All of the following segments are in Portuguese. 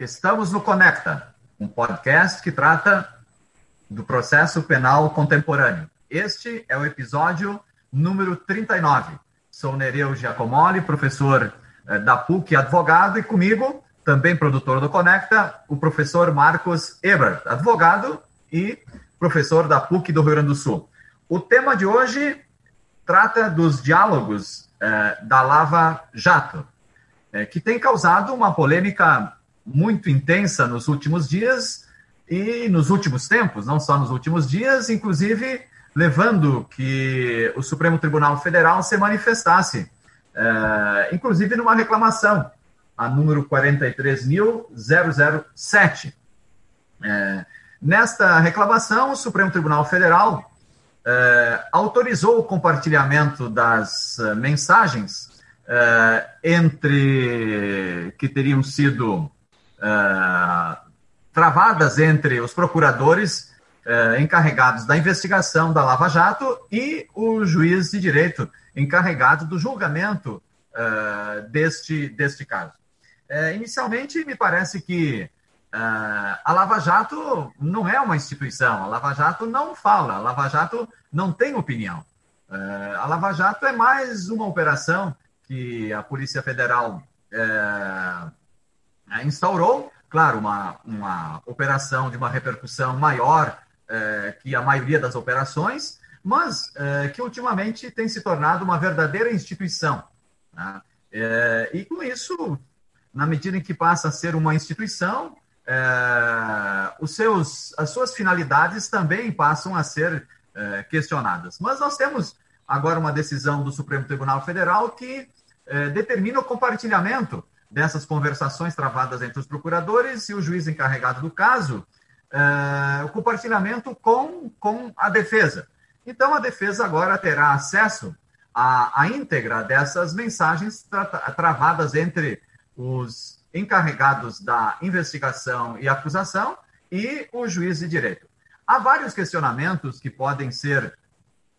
Estamos no Conecta, um podcast que trata do processo penal contemporâneo. Este é o episódio número 39. Sou Nereu Giacomoli, professor eh, da PUC, advogado, e comigo, também produtor do Conecta, o professor Marcos Ebert, advogado e professor da PUC do Rio Grande do Sul. O tema de hoje trata dos diálogos eh, da Lava Jato, eh, que tem causado uma polêmica muito intensa nos últimos dias e nos últimos tempos, não só nos últimos dias, inclusive levando que o Supremo Tribunal Federal se manifestasse, é, inclusive numa reclamação, a número 43.007. É, nesta reclamação, o Supremo Tribunal Federal é, autorizou o compartilhamento das mensagens entre que teriam sido uh, travadas entre os procuradores uh, encarregados da investigação da Lava Jato e o juiz de direito encarregado do julgamento uh, deste, deste caso. inicialmente, me parece que a Lava Jato não é uma instituição, a Lava Jato não fala, a Lava Jato não tem opinião. a Lava Jato é mais uma operação que a Polícia Federal né, instaurou, claro, uma, uma operação de uma repercussão maior é, que a maioria das operações, mas é, que ultimamente tem se tornado uma verdadeira instituição. Né? É, e com isso, na medida em que passa a ser uma instituição, os seus, as suas finalidades também passam a ser questionadas. Mas nós temos agora uma decisão do Supremo Tribunal Federal que determina o compartilhamento dessas conversações travadas entre os procuradores e o juiz encarregado do caso, uh, o compartilhamento com, com a defesa. Então, a defesa agora terá acesso à, à íntegra dessas mensagens tra travadas entre os encarregados da investigação e acusação e o juiz de direito. Há vários questionamentos que podem ser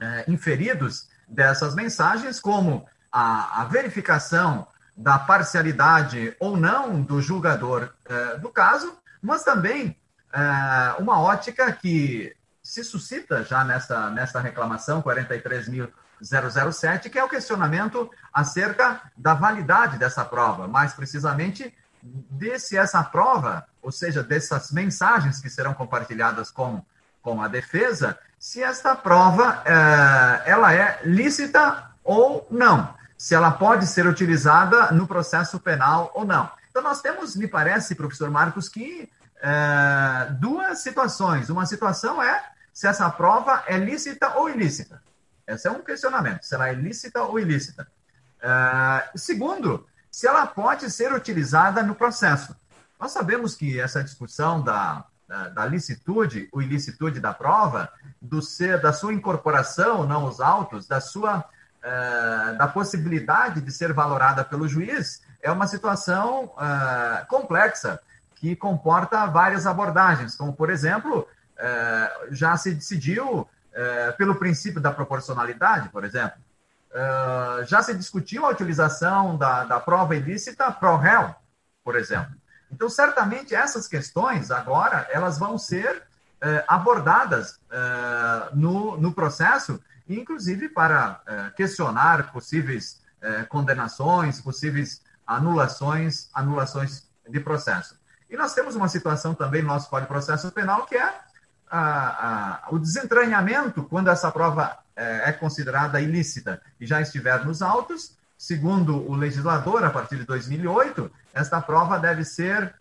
é, inferidos dessas mensagens, como a, a verificação da parcialidade ou não do julgador eh, do caso, mas também eh, uma ótica que se suscita já nessa, nessa reclamação 43.007, que é o questionamento acerca da validade dessa prova, mais precisamente de se essa prova, ou seja, dessas mensagens que serão compartilhadas com, com a defesa, se esta prova eh, ela é lícita ou não se ela pode ser utilizada no processo penal ou não. Então, nós temos, me parece, professor Marcos, que é, duas situações. Uma situação é se essa prova é lícita ou ilícita. Esse é um questionamento. Se ela é lícita ou ilícita. É, segundo, se ela pode ser utilizada no processo. Nós sabemos que essa discussão da, da, da licitude ou ilicitude da prova, do ser, da sua incorporação, não os autos, da sua uh, da possibilidade de ser valorada pelo juiz é uma situação uh, complexa, que comporta várias abordagens, como, por exemplo, uh, já se decidiu pelo princípio da proporcionalidade, por exemplo, já se discutiu a utilização da, da prova ilícita pro réu, por exemplo. Então, certamente, essas questões, agora, elas vão ser abordadas no, no processo inclusive para é, questionar possíveis é, condenações, possíveis anulações, anulações de processo. E nós temos uma situação também no nosso Código de Processo Penal que é a, a, o desentranhamento quando essa prova é, é considerada ilícita e já estiver nos autos. Segundo o legislador, a partir de 2008, esta prova deve ser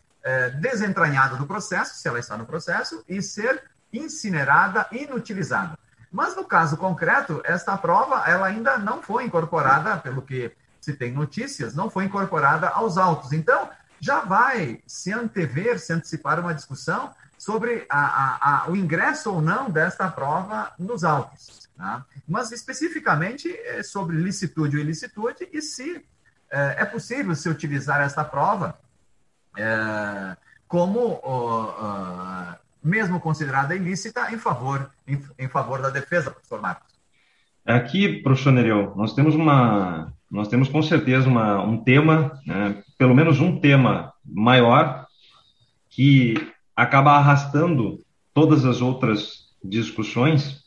desentranhada do processo, se ela está no processo, e ser incinerada, inutilizada. Mas no caso concreto, esta prova ela ainda não foi incorporada, pelo que se tem notícias, não foi incorporada aos autos. Então, já vai se antever, se antecipar uma discussão sobre a, a, a, o ingresso ou não desta prova nos autos. Tá? Mas especificamente é sobre licitude ou ilicitude e se é, é possível se utilizar esta prova é, como mesmo considerada ilícita, em favor, em, em favor da defesa, professor Marcos. Aqui, professor Nereu, nós temos uma, nós temos com certeza uma, um tema, né, pelo menos um tema maior, que acaba arrastando todas as outras discussões,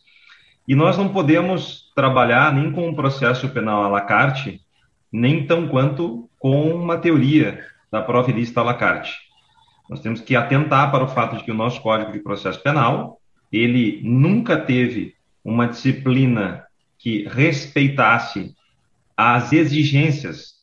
e nós não podemos trabalhar nem com um processo penal à la carte, nem tão quanto com uma teoria da prova ilícita à la carte. Nós temos que atentar para o fato de que o nosso Código de Processo Penal, ele nunca teve uma disciplina que respeitasse as exigências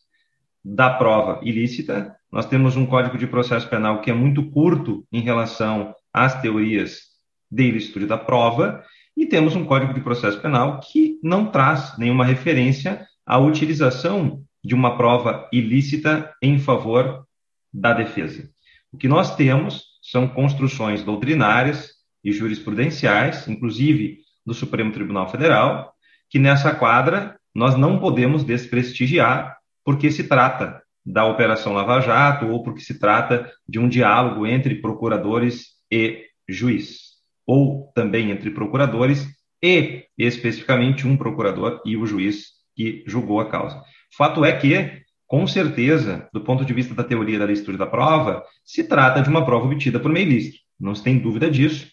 da prova ilícita. Nós temos um Código de Processo Penal que é muito curto em relação às teorias de ilicitude da prova, e temos um Código de Processo Penal que não traz nenhuma referência à utilização de uma prova ilícita em favor da defesa. O que nós temos são construções doutrinárias e jurisprudenciais, inclusive do Supremo Tribunal Federal, que nessa quadra nós não podemos desprestigiar, porque se trata da Operação Lava Jato ou porque se trata de um diálogo entre procuradores e juiz, ou também entre procuradores e, especificamente, um procurador e o juiz que julgou a causa. Fato é que, com certeza, do ponto de vista da teoria da licitude da prova, se trata de uma prova obtida por meio lícito. Não se tem dúvida disso.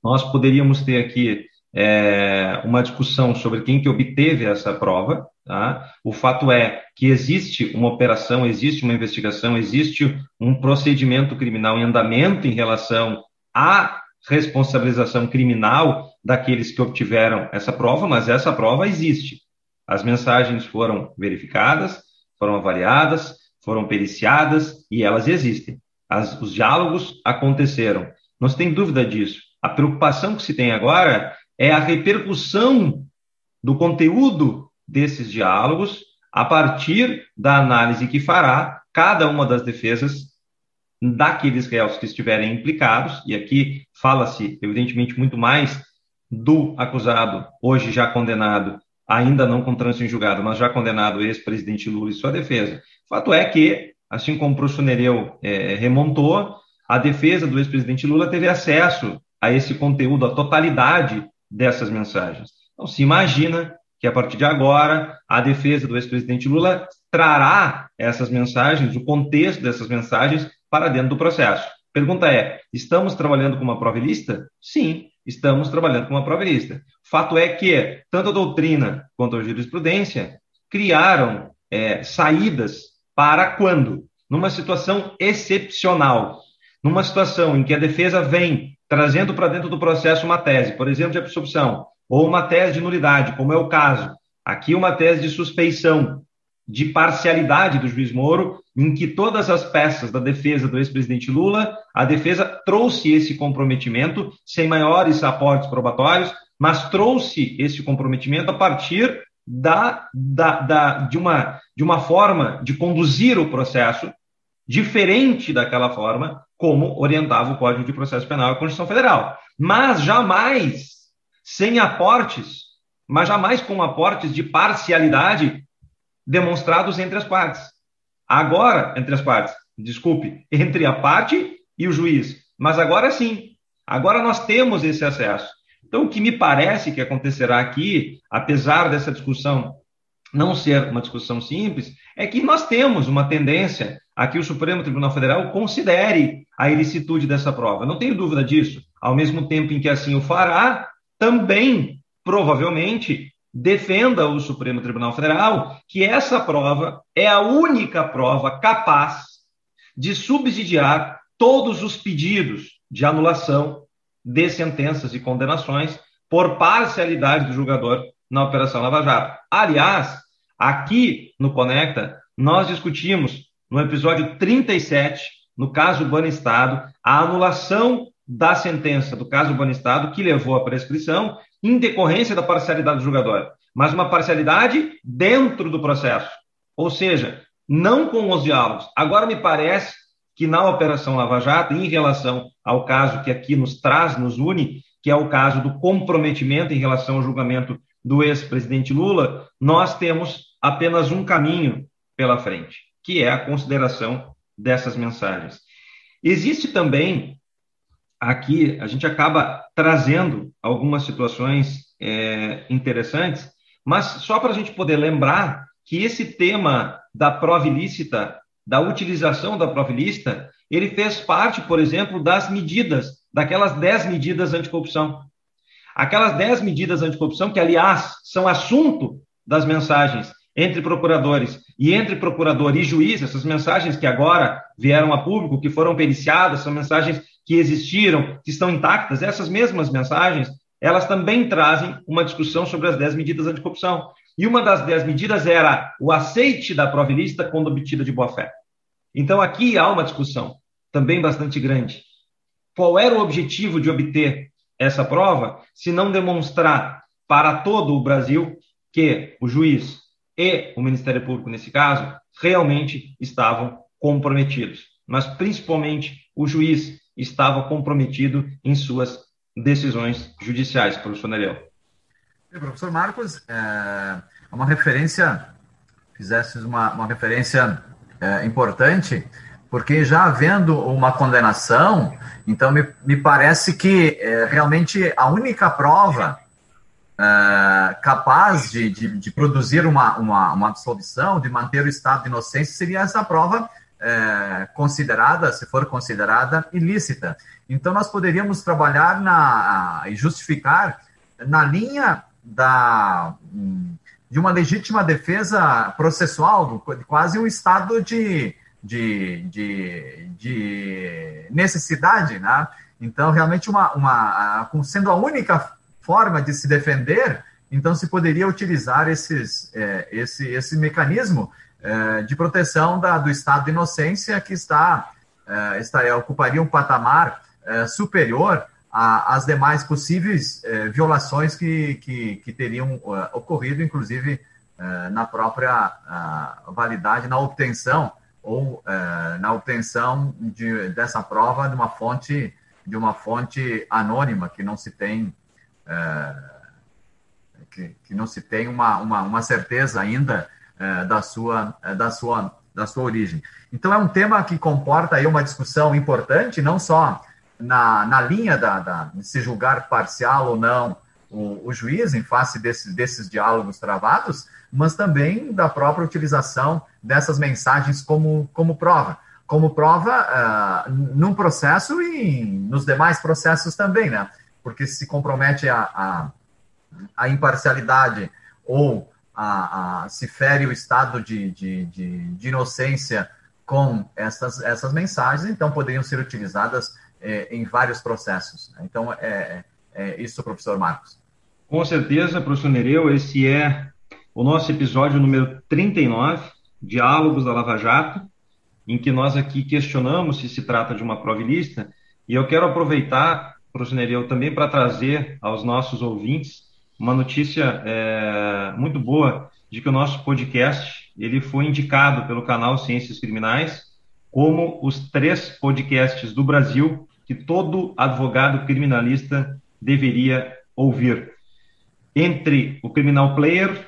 Nós poderíamos ter aqui é, uma discussão sobre quem que obteve essa prova. Tá? O fato é que existe uma operação, existe uma investigação, existe um procedimento criminal em andamento em relação à responsabilização criminal daqueles que obtiveram essa prova, mas essa prova existe. As mensagens foram verificadas, foram avaliadas, foram periciadas e elas existem. As, os diálogos aconteceram. Não se tem dúvida disso. A preocupação que se tem agora é a repercussão do conteúdo desses diálogos a partir da análise que fará cada uma das defesas daqueles réus que estiverem implicados, e aqui fala-se, evidentemente, muito mais do acusado, hoje já condenado, ainda não com trânsito em julgado, mas já condenado ex-presidente Lula e sua defesa. Fato é que, assim como o professor Nereu é, remontou, a defesa do ex-presidente Lula teve acesso a esse conteúdo, a totalidade dessas mensagens. Então, se imagina que a partir de agora a defesa do ex-presidente Lula trará essas mensagens, o contexto dessas mensagens para dentro do processo. Pergunta é: estamos trabalhando com uma prova ilícita? Sim, estamos trabalhando com uma prova ilícita. Fato é que tanto a doutrina quanto a jurisprudência criaram é, saídas para quando? Numa situação excepcional, numa situação em que a defesa vem trazendo para dentro do processo uma tese, por exemplo, de absorção, ou uma tese de nulidade, como é o caso. Aqui, uma tese de suspeição, de parcialidade do juiz Moro, em que todas as peças da defesa do ex-presidente Lula, a defesa trouxe esse comprometimento sem maiores aportes probatórios, mas trouxe esse comprometimento a partir da, da, da, de, uma, de uma forma de conduzir o processo diferente daquela forma como orientava o Código de Processo Penal e a Constituição Federal. Mas jamais sem aportes, mas jamais com aportes de parcialidade demonstrados entre as partes. Agora, entre as partes, desculpe, entre a parte e o juiz. Mas agora sim, agora nós temos esse acesso. Então, o que me parece que acontecerá aqui, apesar dessa discussão não ser uma discussão simples, é que nós temos uma tendência a que o Supremo Tribunal Federal considere a ilicitude dessa prova. Não tenho dúvida disso. Ao mesmo tempo em que assim o fará, também, provavelmente, defenda o Supremo Tribunal Federal que essa prova é a única prova capaz de subsidiar todos os pedidos de anulação de sentenças e condenações por parcialidade do julgador na Operação Lava Jato. Aliás, aqui no Conecta, nós discutimos no episódio 37, no caso Banestado, a anulação da sentença do caso Banestado que levou à prescrição em decorrência da parcialidade do julgador, mas uma parcialidade dentro do processo. Ou seja, não com os diálogos. Agora me parece que na Operação Lava Jato, em relação ao caso que aqui nos traz, nos une, que é o caso do comprometimento em relação ao julgamento do ex-presidente Lula, nós temos apenas um caminho pela frente que é a consideração dessas mensagens. Existe também aqui, a gente acaba trazendo algumas situações é, interessantes, mas só para a gente poder lembrar que esse tema da prova ilícita, da utilização da prova ilícita, ele fez parte, por exemplo, das medidas, daquelas 10 medidas anticorrupção. Aquelas 10 medidas anticorrupção, que, aliás, são assunto das mensagens entre procuradores e entre procurador e juiz, essas mensagens que agora vieram a público, que foram periciadas, são mensagens que existiram, que estão intactas, essas mesmas mensagens, elas também trazem uma discussão sobre as 10 medidas anticorrupção. E uma das 10 medidas era o aceite da prova ilícita quando obtida de boa-fé. Então aqui há uma discussão também bastante grande. Qual era o objetivo de obter essa prova, se não demonstrar para todo o Brasil que o juiz e o Ministério Público, nesse caso, realmente estavam comprometidos. Mas, principalmente, o juiz estava comprometido em suas decisões judiciais, professor Nereu. Professor Marcos, é uma referência, fizesse uma, uma referência é, importante, porque já havendo uma condenação, então me, me parece que é, realmente a única prova é, capaz de, de, de, produzir uma, uma, uma, absolvição, de manter o estado de inocência, seria essa prova é, considerada, se for considerada, ilícita. Então, nós poderíamos trabalhar na, e justificar na linha da de uma legítima defesa processual, quase um estado de, de, de, de necessidade, né? Então, realmente, uma, uma, sendo a única forma de se defender, então se poderia utilizar esses, é, esse, esse mecanismo é, de proteção da, do estado de inocência que está, é, está ocuparia um patamar é, superior às demais possíveis é, violações que, que, que teriam é, ocorrido, inclusive na própria validade, na obtenção ou na obtenção de, dessa prova de uma fonte de uma fonte anônima que não se tem que, que, não se tem uma, uma, uma certeza ainda da sua da sua da sua origem. Então é um tema que comporta aí uma discussão importante, não só na, na linha da, da, se julgar parcial ou não o, o juiz em face desse, desses diálogos travados, mas também da própria utilização dessas mensagens como, como prova. Como prova uh, num processo e nos demais processos também, né? Porque se compromete a, a, a imparcialidade ou a, a, se fere o estado de, de, de, de inocência com essas, essas mensagens, então poderiam ser utilizadas em vários processos. Então, é, é, é isso, professor Marcos. Com certeza, professor Nereu, esse é o nosso episódio número 39, Diálogos da Lava Jato, em que nós aqui questionamos se se trata de uma prova ilícita, e eu quero aproveitar, professor Nereu, também para trazer aos nossos ouvintes uma notícia é, muito boa de que o nosso podcast ele foi indicado pelo canal Ciências Criminais como os três podcasts do Brasil que todo advogado criminalista deveria ouvir. Entre o Criminal Player,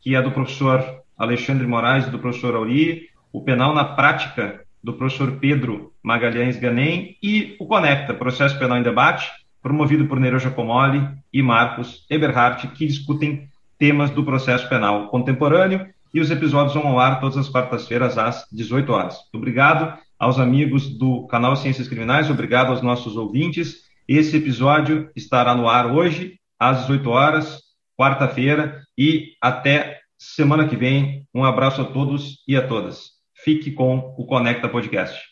que é do professor Alexandre Moraes e do professor Auri, o Penal na Prática, do professor Pedro Magalhães Ganem, e o Conecta, Processo Penal em Debate, promovido por Nereu Giacomoli e Marcos Eberhardt, que discutem temas do processo penal contemporâneo, e os episódios vão ao ar todas as quartas-feiras às 18 horas. Obrigado aos amigos do canal Ciências Criminais, obrigado aos nossos ouvintes. Esse episódio estará no ar hoje, às 18 horas, quarta-feira, e até semana que vem. Um abraço a todos e a todas. Fique com o Conecta Podcast.